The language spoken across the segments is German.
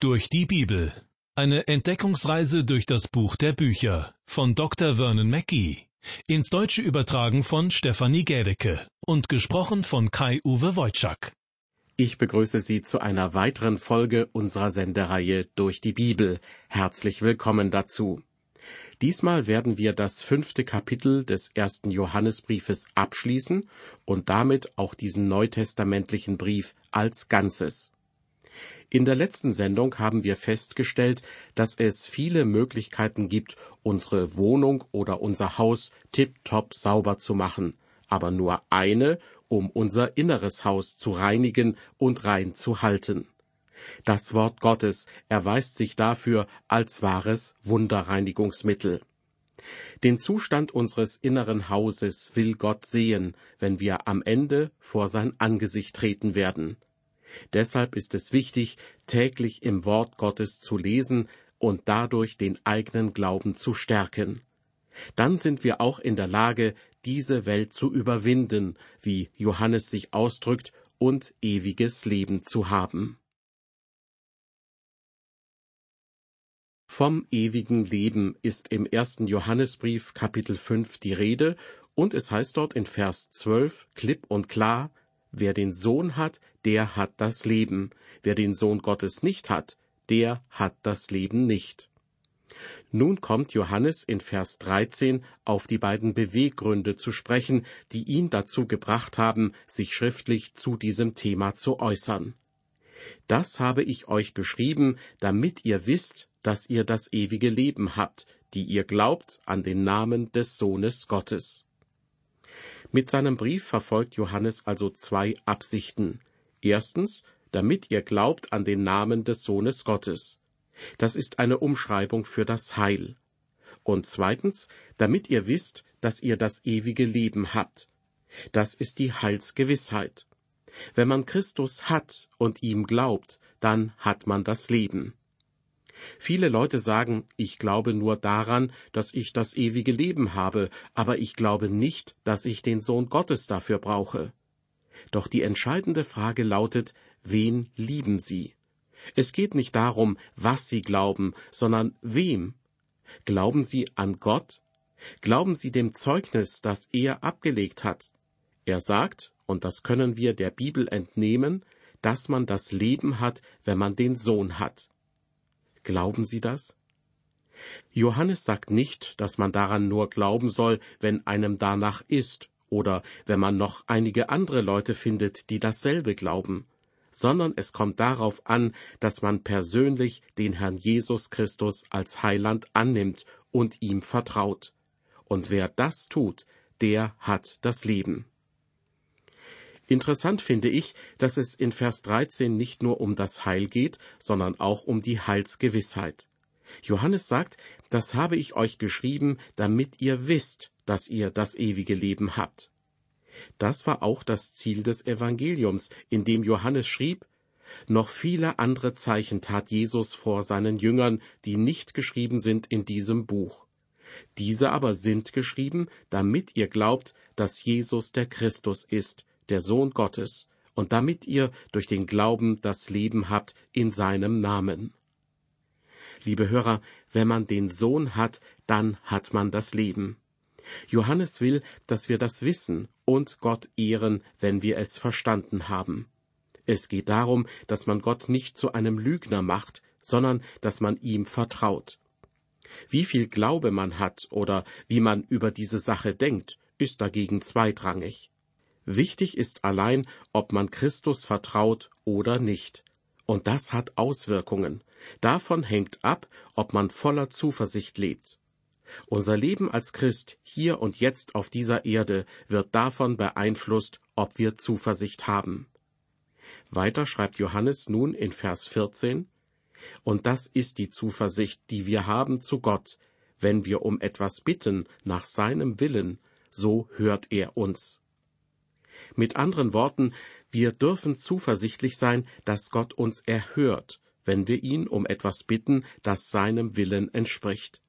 Durch die Bibel. Eine Entdeckungsreise durch das Buch der Bücher von Dr. Vernon Mackey. Ins Deutsche übertragen von Stefanie Gädecke und gesprochen von Kai-Uwe Wojczak. Ich begrüße Sie zu einer weiteren Folge unserer Sendereihe Durch die Bibel. Herzlich willkommen dazu. Diesmal werden wir das fünfte Kapitel des ersten Johannesbriefes abschließen und damit auch diesen neutestamentlichen Brief als Ganzes. In der letzten Sendung haben wir festgestellt, dass es viele Möglichkeiten gibt, unsere Wohnung oder unser Haus tiptop sauber zu machen, aber nur eine, um unser inneres Haus zu reinigen und rein zu halten. Das Wort Gottes erweist sich dafür als wahres Wunderreinigungsmittel. Den Zustand unseres inneren Hauses will Gott sehen, wenn wir am Ende vor sein Angesicht treten werden. Deshalb ist es wichtig, täglich im Wort Gottes zu lesen und dadurch den eigenen Glauben zu stärken. Dann sind wir auch in der Lage, diese Welt zu überwinden, wie Johannes sich ausdrückt, und ewiges Leben zu haben. Vom ewigen Leben ist im ersten Johannesbrief Kapitel 5 die Rede, und es heißt dort in Vers 12 klipp und klar, Wer den Sohn hat, der hat das Leben. Wer den Sohn Gottes nicht hat, der hat das Leben nicht. Nun kommt Johannes in Vers 13 auf die beiden Beweggründe zu sprechen, die ihn dazu gebracht haben, sich schriftlich zu diesem Thema zu äußern. Das habe ich euch geschrieben, damit ihr wisst, dass ihr das ewige Leben habt, die ihr glaubt an den Namen des Sohnes Gottes. Mit seinem Brief verfolgt Johannes also zwei Absichten. Erstens, damit ihr glaubt an den Namen des Sohnes Gottes. Das ist eine Umschreibung für das Heil. Und zweitens, damit ihr wisst, dass ihr das ewige Leben habt. Das ist die Heilsgewissheit. Wenn man Christus hat und ihm glaubt, dann hat man das Leben. Viele Leute sagen, ich glaube nur daran, dass ich das ewige Leben habe, aber ich glaube nicht, dass ich den Sohn Gottes dafür brauche. Doch die entscheidende Frage lautet, wen lieben Sie? Es geht nicht darum, was Sie glauben, sondern wem. Glauben Sie an Gott? Glauben Sie dem Zeugnis, das er abgelegt hat? Er sagt, und das können wir der Bibel entnehmen, dass man das Leben hat, wenn man den Sohn hat. Glauben Sie das? Johannes sagt nicht, dass man daran nur glauben soll, wenn einem danach ist oder wenn man noch einige andere Leute findet, die dasselbe glauben, sondern es kommt darauf an, dass man persönlich den Herrn Jesus Christus als Heiland annimmt und ihm vertraut. Und wer das tut, der hat das Leben. Interessant finde ich, dass es in Vers 13 nicht nur um das Heil geht, sondern auch um die Heilsgewissheit. Johannes sagt, das habe ich euch geschrieben, damit ihr wisst, dass ihr das ewige Leben habt. Das war auch das Ziel des Evangeliums, in dem Johannes schrieb, noch viele andere Zeichen tat Jesus vor seinen Jüngern, die nicht geschrieben sind in diesem Buch. Diese aber sind geschrieben, damit ihr glaubt, dass Jesus der Christus ist, der Sohn Gottes, und damit ihr durch den Glauben das Leben habt in seinem Namen. Liebe Hörer, wenn man den Sohn hat, dann hat man das Leben. Johannes will, dass wir das wissen und Gott ehren, wenn wir es verstanden haben. Es geht darum, dass man Gott nicht zu einem Lügner macht, sondern dass man ihm vertraut. Wie viel Glaube man hat oder wie man über diese Sache denkt, ist dagegen zweitrangig. Wichtig ist allein, ob man Christus vertraut oder nicht. Und das hat Auswirkungen. Davon hängt ab, ob man voller Zuversicht lebt. Unser Leben als Christ hier und jetzt auf dieser Erde wird davon beeinflusst, ob wir Zuversicht haben. Weiter schreibt Johannes nun in Vers 14, Und das ist die Zuversicht, die wir haben zu Gott, wenn wir um etwas bitten nach seinem Willen, so hört er uns. Mit anderen Worten, wir dürfen zuversichtlich sein, dass Gott uns erhört, wenn wir ihn um etwas bitten, das seinem Willen entspricht.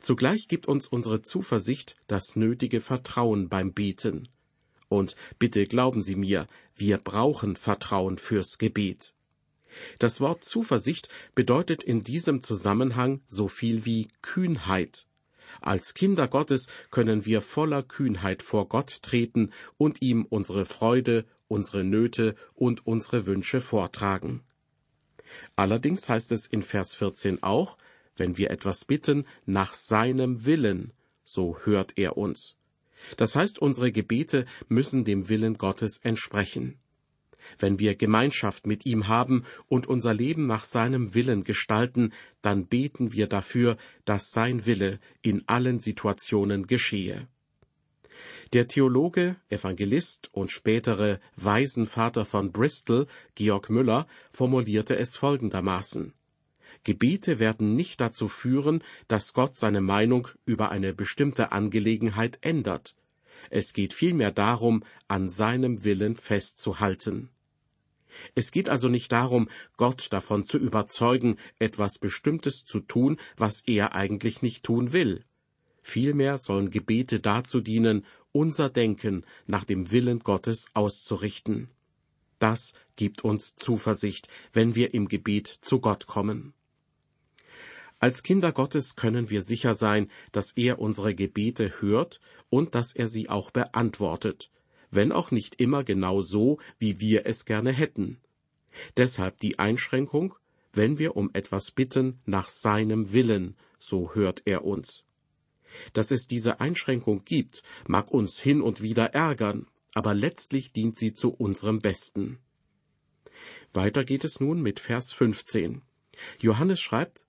Zugleich gibt uns unsere Zuversicht das nötige Vertrauen beim Beten. Und bitte glauben Sie mir, wir brauchen Vertrauen fürs Gebet. Das Wort Zuversicht bedeutet in diesem Zusammenhang so viel wie Kühnheit. Als Kinder Gottes können wir voller Kühnheit vor Gott treten und ihm unsere Freude, unsere Nöte und unsere Wünsche vortragen. Allerdings heißt es in Vers 14 auch, wenn wir etwas bitten nach seinem Willen, so hört er uns. Das heißt, unsere Gebete müssen dem Willen Gottes entsprechen. Wenn wir Gemeinschaft mit ihm haben und unser Leben nach seinem Willen gestalten, dann beten wir dafür, dass sein Wille in allen Situationen geschehe. Der Theologe, Evangelist und spätere Waisenvater von Bristol, Georg Müller, formulierte es folgendermaßen Gebete werden nicht dazu führen, dass Gott seine Meinung über eine bestimmte Angelegenheit ändert. Es geht vielmehr darum, an seinem Willen festzuhalten. Es geht also nicht darum, Gott davon zu überzeugen, etwas Bestimmtes zu tun, was er eigentlich nicht tun will. Vielmehr sollen Gebete dazu dienen, unser Denken nach dem Willen Gottes auszurichten. Das gibt uns Zuversicht, wenn wir im Gebet zu Gott kommen. Als Kinder Gottes können wir sicher sein, dass er unsere Gebete hört und dass er sie auch beantwortet, wenn auch nicht immer genau so, wie wir es gerne hätten. Deshalb die Einschränkung, wenn wir um etwas bitten nach seinem Willen, so hört er uns. Dass es diese Einschränkung gibt, mag uns hin und wieder ärgern, aber letztlich dient sie zu unserem Besten. Weiter geht es nun mit Vers 15. Johannes schreibt,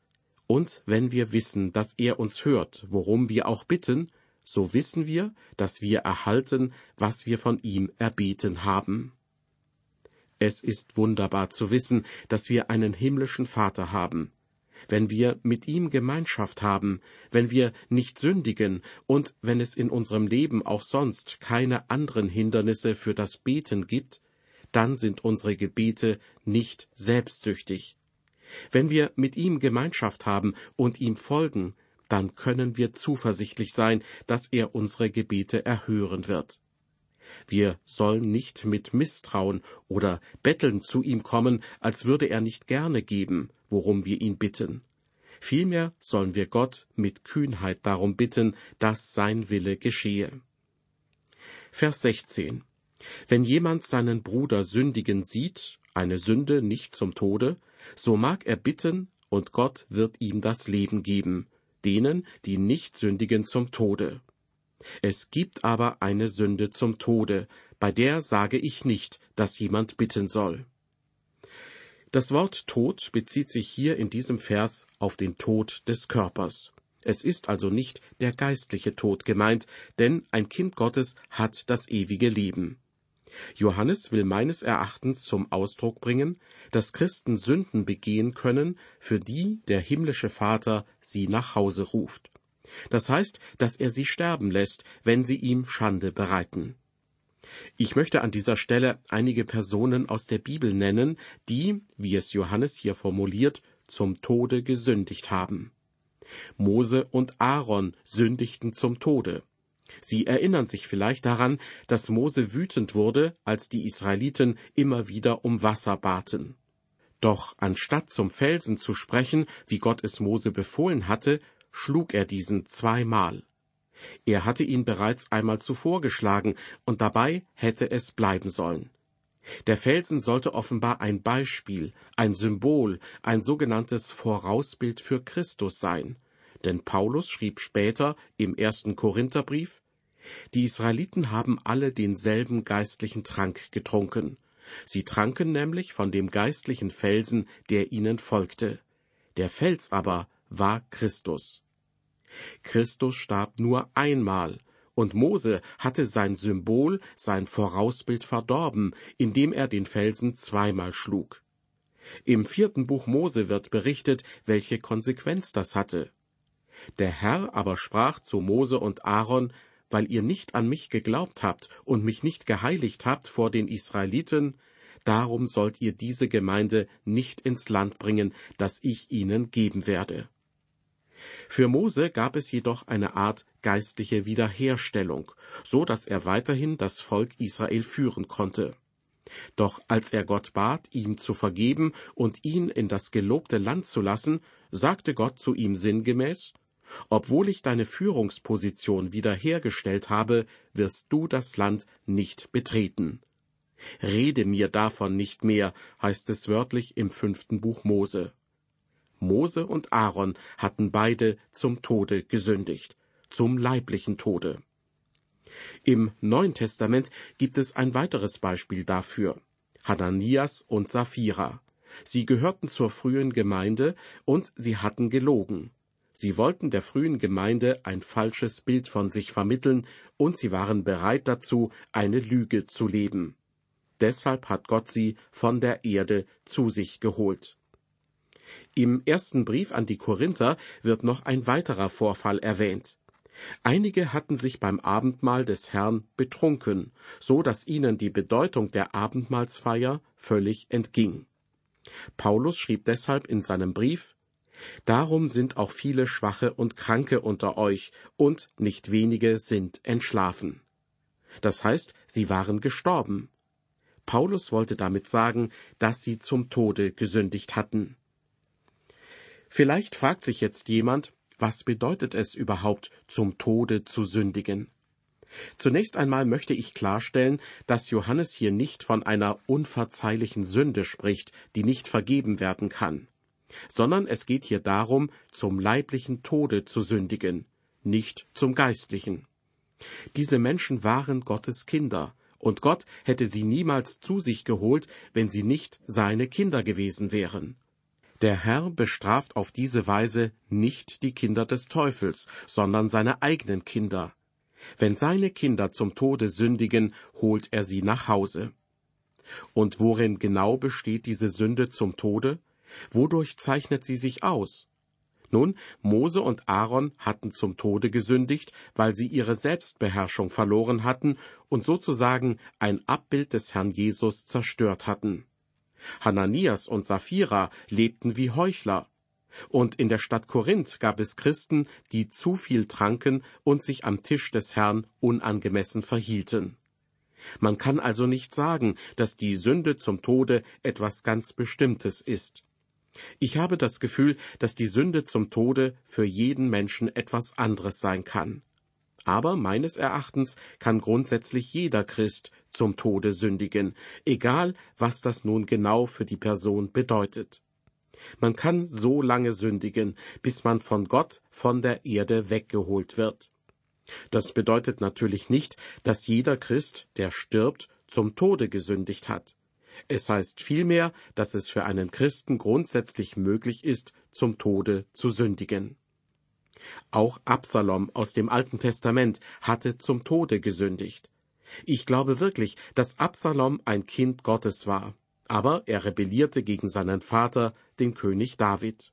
Und wenn wir wissen, dass er uns hört, worum wir auch bitten, so wissen wir, dass wir erhalten, was wir von ihm erbeten haben. Es ist wunderbar zu wissen, dass wir einen himmlischen Vater haben. Wenn wir mit ihm Gemeinschaft haben, wenn wir nicht sündigen und wenn es in unserem Leben auch sonst keine anderen Hindernisse für das Beten gibt, dann sind unsere Gebete nicht selbstsüchtig. Wenn wir mit ihm Gemeinschaft haben und ihm folgen, dann können wir zuversichtlich sein, dass er unsere Gebete erhören wird. Wir sollen nicht mit Misstrauen oder Betteln zu ihm kommen, als würde er nicht gerne geben, worum wir ihn bitten. Vielmehr sollen wir Gott mit Kühnheit darum bitten, dass sein Wille geschehe. Vers 16. Wenn jemand seinen Bruder sündigen sieht, eine Sünde nicht zum Tode, so mag er bitten, und Gott wird ihm das Leben geben, denen, die nicht sündigen zum Tode. Es gibt aber eine Sünde zum Tode, bei der sage ich nicht, dass jemand bitten soll. Das Wort Tod bezieht sich hier in diesem Vers auf den Tod des Körpers. Es ist also nicht der geistliche Tod gemeint, denn ein Kind Gottes hat das ewige Leben. Johannes will meines Erachtens zum Ausdruck bringen, dass Christen Sünden begehen können, für die der himmlische Vater sie nach Hause ruft. Das heißt, dass er sie sterben lässt, wenn sie ihm Schande bereiten. Ich möchte an dieser Stelle einige Personen aus der Bibel nennen, die, wie es Johannes hier formuliert, zum Tode gesündigt haben. Mose und Aaron sündigten zum Tode. Sie erinnern sich vielleicht daran, dass Mose wütend wurde, als die Israeliten immer wieder um Wasser baten. Doch anstatt zum Felsen zu sprechen, wie Gott es Mose befohlen hatte, schlug er diesen zweimal. Er hatte ihn bereits einmal zuvor geschlagen, und dabei hätte es bleiben sollen. Der Felsen sollte offenbar ein Beispiel, ein Symbol, ein sogenanntes Vorausbild für Christus sein. Denn Paulus schrieb später im ersten Korintherbrief, die Israeliten haben alle denselben geistlichen Trank getrunken. Sie tranken nämlich von dem geistlichen Felsen, der ihnen folgte. Der Fels aber war Christus. Christus starb nur einmal, und Mose hatte sein Symbol, sein Vorausbild verdorben, indem er den Felsen zweimal schlug. Im vierten Buch Mose wird berichtet, welche Konsequenz das hatte. Der Herr aber sprach zu Mose und Aaron, weil ihr nicht an mich geglaubt habt und mich nicht geheiligt habt vor den Israeliten, darum sollt ihr diese Gemeinde nicht ins Land bringen, das ich ihnen geben werde. Für Mose gab es jedoch eine Art geistliche Wiederherstellung, so dass er weiterhin das Volk Israel führen konnte. Doch als er Gott bat, ihm zu vergeben und ihn in das gelobte Land zu lassen, sagte Gott zu ihm sinngemäß Obwohl ich deine Führungsposition wiederhergestellt habe, wirst du das Land nicht betreten. Rede mir davon nicht mehr, heißt es wörtlich im fünften Buch Mose. Mose und Aaron hatten beide zum Tode gesündigt, zum leiblichen Tode. Im Neuen Testament gibt es ein weiteres Beispiel dafür. Hananias und Sapphira. Sie gehörten zur frühen Gemeinde und sie hatten gelogen. Sie wollten der frühen Gemeinde ein falsches Bild von sich vermitteln und sie waren bereit dazu, eine Lüge zu leben. Deshalb hat Gott sie von der Erde zu sich geholt. Im ersten Brief an die Korinther wird noch ein weiterer Vorfall erwähnt. Einige hatten sich beim Abendmahl des Herrn betrunken, so dass ihnen die Bedeutung der Abendmahlsfeier völlig entging. Paulus schrieb deshalb in seinem Brief Darum sind auch viele Schwache und Kranke unter euch, und nicht wenige sind entschlafen. Das heißt, sie waren gestorben. Paulus wollte damit sagen, dass sie zum Tode gesündigt hatten. Vielleicht fragt sich jetzt jemand, was bedeutet es überhaupt, zum Tode zu sündigen? Zunächst einmal möchte ich klarstellen, dass Johannes hier nicht von einer unverzeihlichen Sünde spricht, die nicht vergeben werden kann, sondern es geht hier darum, zum leiblichen Tode zu sündigen, nicht zum geistlichen. Diese Menschen waren Gottes Kinder, und Gott hätte sie niemals zu sich geholt, wenn sie nicht seine Kinder gewesen wären. Der Herr bestraft auf diese Weise nicht die Kinder des Teufels, sondern seine eigenen Kinder. Wenn seine Kinder zum Tode sündigen, holt er sie nach Hause. Und worin genau besteht diese Sünde zum Tode? Wodurch zeichnet sie sich aus? Nun, Mose und Aaron hatten zum Tode gesündigt, weil sie ihre Selbstbeherrschung verloren hatten und sozusagen ein Abbild des Herrn Jesus zerstört hatten. Hananias und Sapphira lebten wie Heuchler. Und in der Stadt Korinth gab es Christen, die zu viel tranken und sich am Tisch des Herrn unangemessen verhielten. Man kann also nicht sagen, dass die Sünde zum Tode etwas ganz Bestimmtes ist. Ich habe das Gefühl, dass die Sünde zum Tode für jeden Menschen etwas anderes sein kann. Aber meines Erachtens kann grundsätzlich jeder Christ zum Tode sündigen, egal was das nun genau für die Person bedeutet. Man kann so lange sündigen, bis man von Gott von der Erde weggeholt wird. Das bedeutet natürlich nicht, dass jeder Christ, der stirbt, zum Tode gesündigt hat. Es heißt vielmehr, dass es für einen Christen grundsätzlich möglich ist, zum Tode zu sündigen. Auch Absalom aus dem Alten Testament hatte zum Tode gesündigt. Ich glaube wirklich, dass Absalom ein Kind Gottes war, aber er rebellierte gegen seinen Vater, den König David.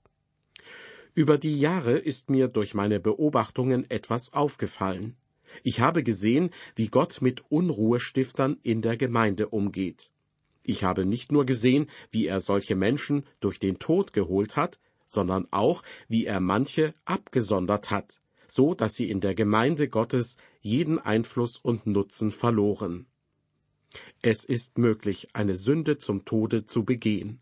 Über die Jahre ist mir durch meine Beobachtungen etwas aufgefallen. Ich habe gesehen, wie Gott mit Unruhestiftern in der Gemeinde umgeht. Ich habe nicht nur gesehen, wie er solche Menschen durch den Tod geholt hat, sondern auch, wie er manche abgesondert hat, so dass sie in der Gemeinde Gottes jeden Einfluss und Nutzen verloren. Es ist möglich, eine Sünde zum Tode zu begehen.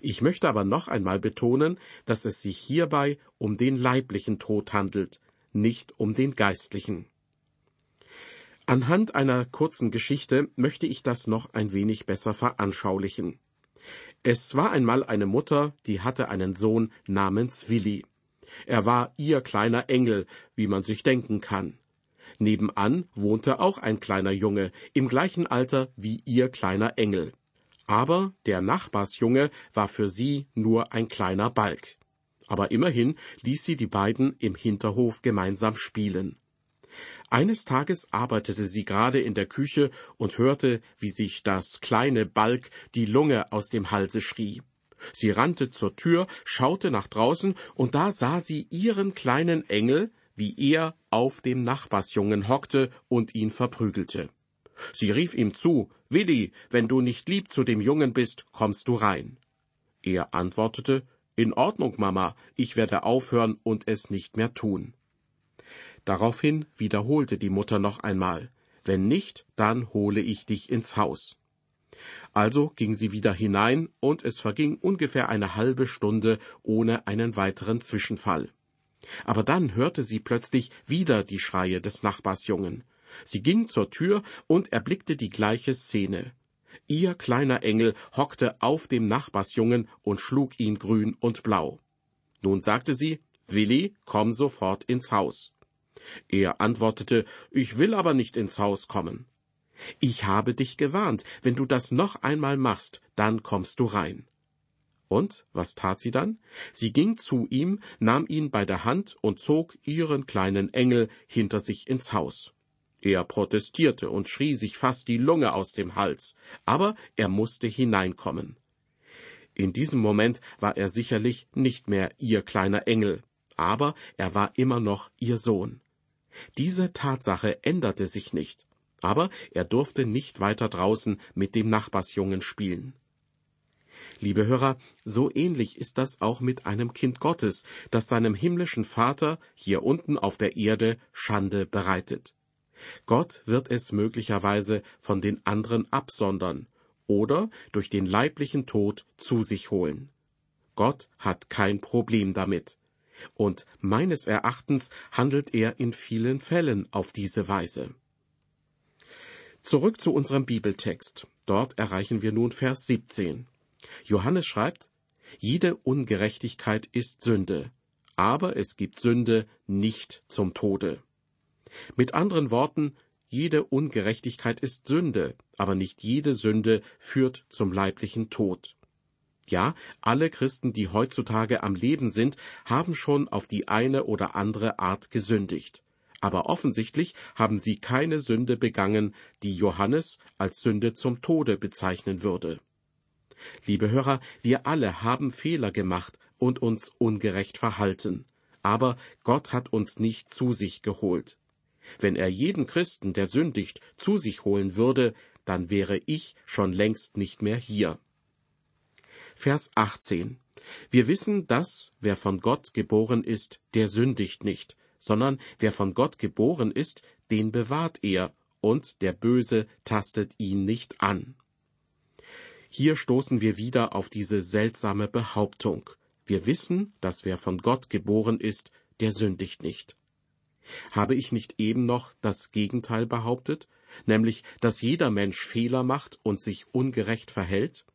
Ich möchte aber noch einmal betonen, dass es sich hierbei um den leiblichen Tod handelt, nicht um den geistlichen. Anhand einer kurzen Geschichte möchte ich das noch ein wenig besser veranschaulichen. Es war einmal eine Mutter, die hatte einen Sohn namens Willi. Er war ihr kleiner Engel, wie man sich denken kann. Nebenan wohnte auch ein kleiner Junge, im gleichen Alter wie ihr kleiner Engel. Aber der Nachbarsjunge war für sie nur ein kleiner Balk. Aber immerhin ließ sie die beiden im Hinterhof gemeinsam spielen. Eines Tages arbeitete sie gerade in der Küche und hörte, wie sich das kleine Balk die Lunge aus dem Halse schrie. Sie rannte zur Tür, schaute nach draußen, und da sah sie ihren kleinen Engel, wie er auf dem Nachbarsjungen hockte und ihn verprügelte. Sie rief ihm zu, Willi, wenn du nicht lieb zu dem Jungen bist, kommst du rein. Er antwortete, In Ordnung, Mama, ich werde aufhören und es nicht mehr tun. Daraufhin wiederholte die Mutter noch einmal Wenn nicht, dann hole ich dich ins Haus. Also ging sie wieder hinein, und es verging ungefähr eine halbe Stunde ohne einen weiteren Zwischenfall. Aber dann hörte sie plötzlich wieder die Schreie des Nachbarsjungen. Sie ging zur Tür und erblickte die gleiche Szene. Ihr kleiner Engel hockte auf dem Nachbarsjungen und schlug ihn grün und blau. Nun sagte sie, Willi, komm sofort ins Haus. Er antwortete, ich will aber nicht ins Haus kommen. Ich habe dich gewarnt, wenn du das noch einmal machst, dann kommst du rein. Und was tat sie dann? Sie ging zu ihm, nahm ihn bei der Hand und zog ihren kleinen Engel hinter sich ins Haus. Er protestierte und schrie sich fast die Lunge aus dem Hals, aber er musste hineinkommen. In diesem Moment war er sicherlich nicht mehr ihr kleiner Engel, aber er war immer noch ihr Sohn. Diese Tatsache änderte sich nicht, aber er durfte nicht weiter draußen mit dem Nachbarsjungen spielen. Liebe Hörer, so ähnlich ist das auch mit einem Kind Gottes, das seinem himmlischen Vater hier unten auf der Erde Schande bereitet. Gott wird es möglicherweise von den anderen absondern oder durch den leiblichen Tod zu sich holen. Gott hat kein Problem damit. Und meines Erachtens handelt er in vielen Fällen auf diese Weise. Zurück zu unserem Bibeltext. Dort erreichen wir nun Vers 17. Johannes schreibt, jede Ungerechtigkeit ist Sünde, aber es gibt Sünde nicht zum Tode. Mit anderen Worten, jede Ungerechtigkeit ist Sünde, aber nicht jede Sünde führt zum leiblichen Tod. Ja, alle Christen, die heutzutage am Leben sind, haben schon auf die eine oder andere Art gesündigt. Aber offensichtlich haben sie keine Sünde begangen, die Johannes als Sünde zum Tode bezeichnen würde. Liebe Hörer, wir alle haben Fehler gemacht und uns ungerecht verhalten. Aber Gott hat uns nicht zu sich geholt. Wenn er jeden Christen, der sündigt, zu sich holen würde, dann wäre ich schon längst nicht mehr hier. Vers 18. Wir wissen, dass, wer von Gott geboren ist, der sündigt nicht, sondern wer von Gott geboren ist, den bewahrt er, und der Böse tastet ihn nicht an. Hier stoßen wir wieder auf diese seltsame Behauptung. Wir wissen, dass wer von Gott geboren ist, der sündigt nicht. Habe ich nicht eben noch das Gegenteil behauptet, nämlich, dass jeder Mensch Fehler macht und sich ungerecht verhält?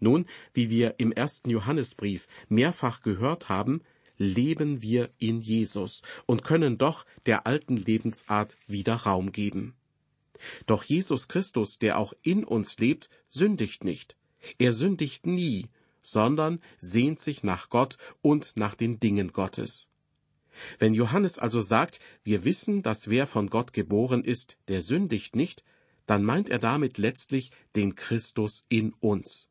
Nun, wie wir im ersten Johannesbrief mehrfach gehört haben, leben wir in Jesus und können doch der alten Lebensart wieder Raum geben. Doch Jesus Christus, der auch in uns lebt, sündigt nicht. Er sündigt nie, sondern sehnt sich nach Gott und nach den Dingen Gottes. Wenn Johannes also sagt, wir wissen, dass wer von Gott geboren ist, der sündigt nicht, dann meint er damit letztlich den Christus in uns.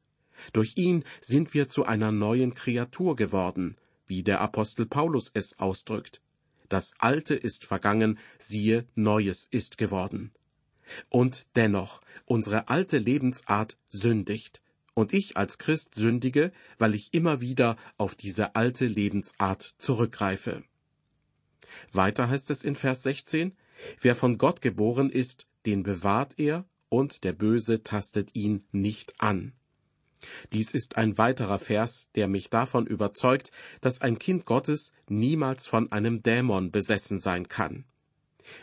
Durch ihn sind wir zu einer neuen Kreatur geworden, wie der Apostel Paulus es ausdrückt. Das Alte ist vergangen, siehe, Neues ist geworden. Und dennoch, unsere alte Lebensart sündigt, und ich als Christ sündige, weil ich immer wieder auf diese alte Lebensart zurückgreife. Weiter heißt es in Vers 16, Wer von Gott geboren ist, den bewahrt er, und der Böse tastet ihn nicht an. Dies ist ein weiterer Vers, der mich davon überzeugt, dass ein Kind Gottes niemals von einem Dämon besessen sein kann.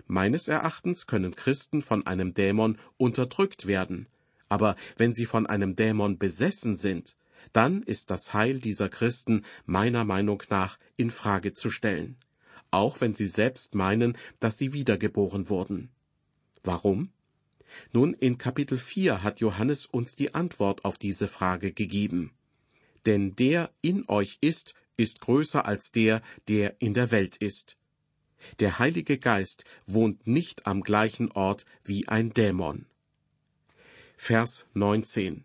Meines Erachtens können Christen von einem Dämon unterdrückt werden, aber wenn sie von einem Dämon besessen sind, dann ist das Heil dieser Christen meiner Meinung nach in Frage zu stellen auch wenn sie selbst meinen, dass sie wiedergeboren wurden. Warum? Nun, in Kapitel 4 hat Johannes uns die Antwort auf diese Frage gegeben. Denn der in euch ist, ist größer als der, der in der Welt ist. Der Heilige Geist wohnt nicht am gleichen Ort wie ein Dämon. Vers 19.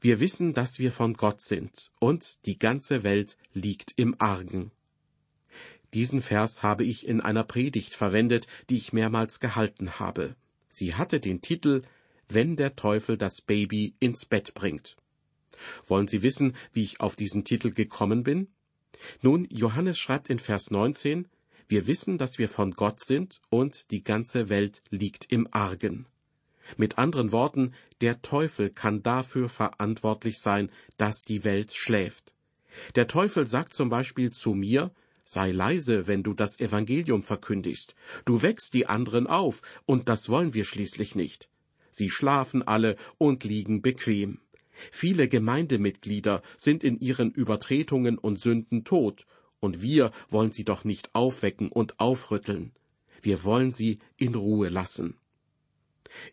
Wir wissen, dass wir von Gott sind, und die ganze Welt liegt im Argen. Diesen Vers habe ich in einer Predigt verwendet, die ich mehrmals gehalten habe. Sie hatte den Titel Wenn der Teufel das Baby ins Bett bringt. Wollen Sie wissen, wie ich auf diesen Titel gekommen bin? Nun, Johannes schreibt in Vers 19, wir wissen, dass wir von Gott sind und die ganze Welt liegt im Argen. Mit anderen Worten, der Teufel kann dafür verantwortlich sein, dass die Welt schläft. Der Teufel sagt zum Beispiel zu mir, sei leise, wenn du das Evangelium verkündigst. Du wächst die anderen auf, und das wollen wir schließlich nicht. Sie schlafen alle und liegen bequem. Viele Gemeindemitglieder sind in ihren Übertretungen und Sünden tot, und wir wollen sie doch nicht aufwecken und aufrütteln. Wir wollen sie in Ruhe lassen.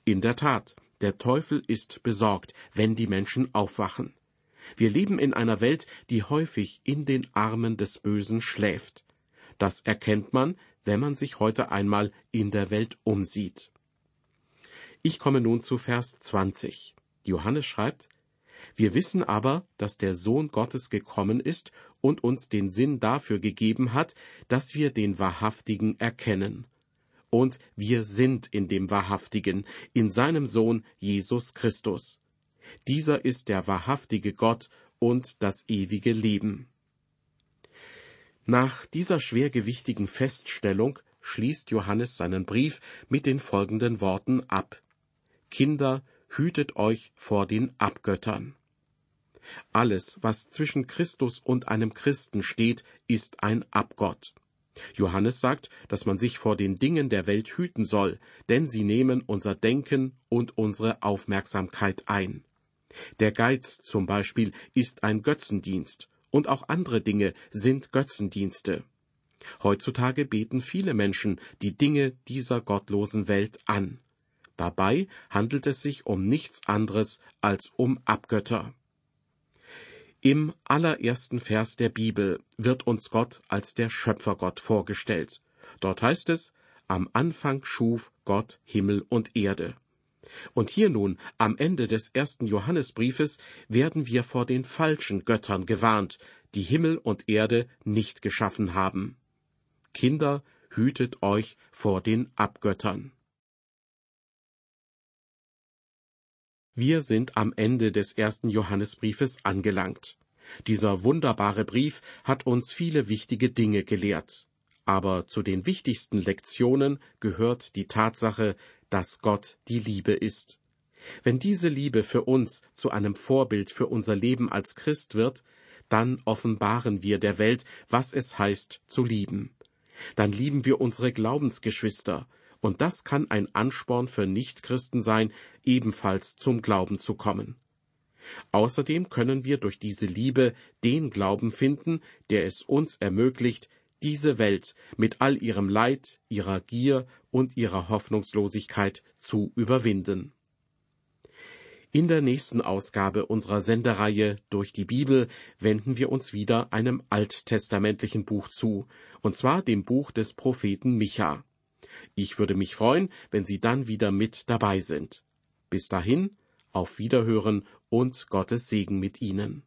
In der Tat, der Teufel ist besorgt, wenn die Menschen aufwachen. Wir leben in einer Welt, die häufig in den Armen des Bösen schläft. Das erkennt man, wenn man sich heute einmal in der Welt umsieht. Ich komme nun zu Vers 20. Johannes schreibt, wir wissen aber, dass der Sohn Gottes gekommen ist und uns den Sinn dafür gegeben hat, dass wir den Wahrhaftigen erkennen. Und wir sind in dem Wahrhaftigen, in seinem Sohn Jesus Christus. Dieser ist der wahrhaftige Gott und das ewige Leben. Nach dieser schwergewichtigen Feststellung schließt Johannes seinen Brief mit den folgenden Worten ab. Kinder, hütet euch vor den Abgöttern. Alles, was zwischen Christus und einem Christen steht, ist ein Abgott. Johannes sagt, dass man sich vor den Dingen der Welt hüten soll, denn sie nehmen unser Denken und unsere Aufmerksamkeit ein. Der Geiz zum Beispiel ist ein Götzendienst, und auch andere Dinge sind Götzendienste. Heutzutage beten viele Menschen die Dinge dieser gottlosen Welt an. Dabei handelt es sich um nichts anderes als um Abgötter. Im allerersten Vers der Bibel wird uns Gott als der Schöpfergott vorgestellt. Dort heißt es, am Anfang schuf Gott Himmel und Erde. Und hier nun, am Ende des ersten Johannesbriefes, werden wir vor den falschen Göttern gewarnt, die Himmel und Erde nicht geschaffen haben. Kinder, hütet euch vor den Abgöttern. Wir sind am Ende des ersten Johannesbriefes angelangt. Dieser wunderbare Brief hat uns viele wichtige Dinge gelehrt. Aber zu den wichtigsten Lektionen gehört die Tatsache, dass Gott die Liebe ist. Wenn diese Liebe für uns zu einem Vorbild für unser Leben als Christ wird, dann offenbaren wir der Welt, was es heißt zu lieben. Dann lieben wir unsere Glaubensgeschwister, und das kann ein Ansporn für Nichtchristen sein, ebenfalls zum Glauben zu kommen. Außerdem können wir durch diese Liebe den Glauben finden, der es uns ermöglicht, diese Welt mit all ihrem Leid, ihrer Gier und ihrer Hoffnungslosigkeit zu überwinden. In der nächsten Ausgabe unserer Sendereihe Durch die Bibel wenden wir uns wieder einem alttestamentlichen Buch zu, und zwar dem Buch des Propheten Micha. Ich würde mich freuen, wenn Sie dann wieder mit dabei sind. Bis dahin, auf Wiederhören und Gottes Segen mit Ihnen.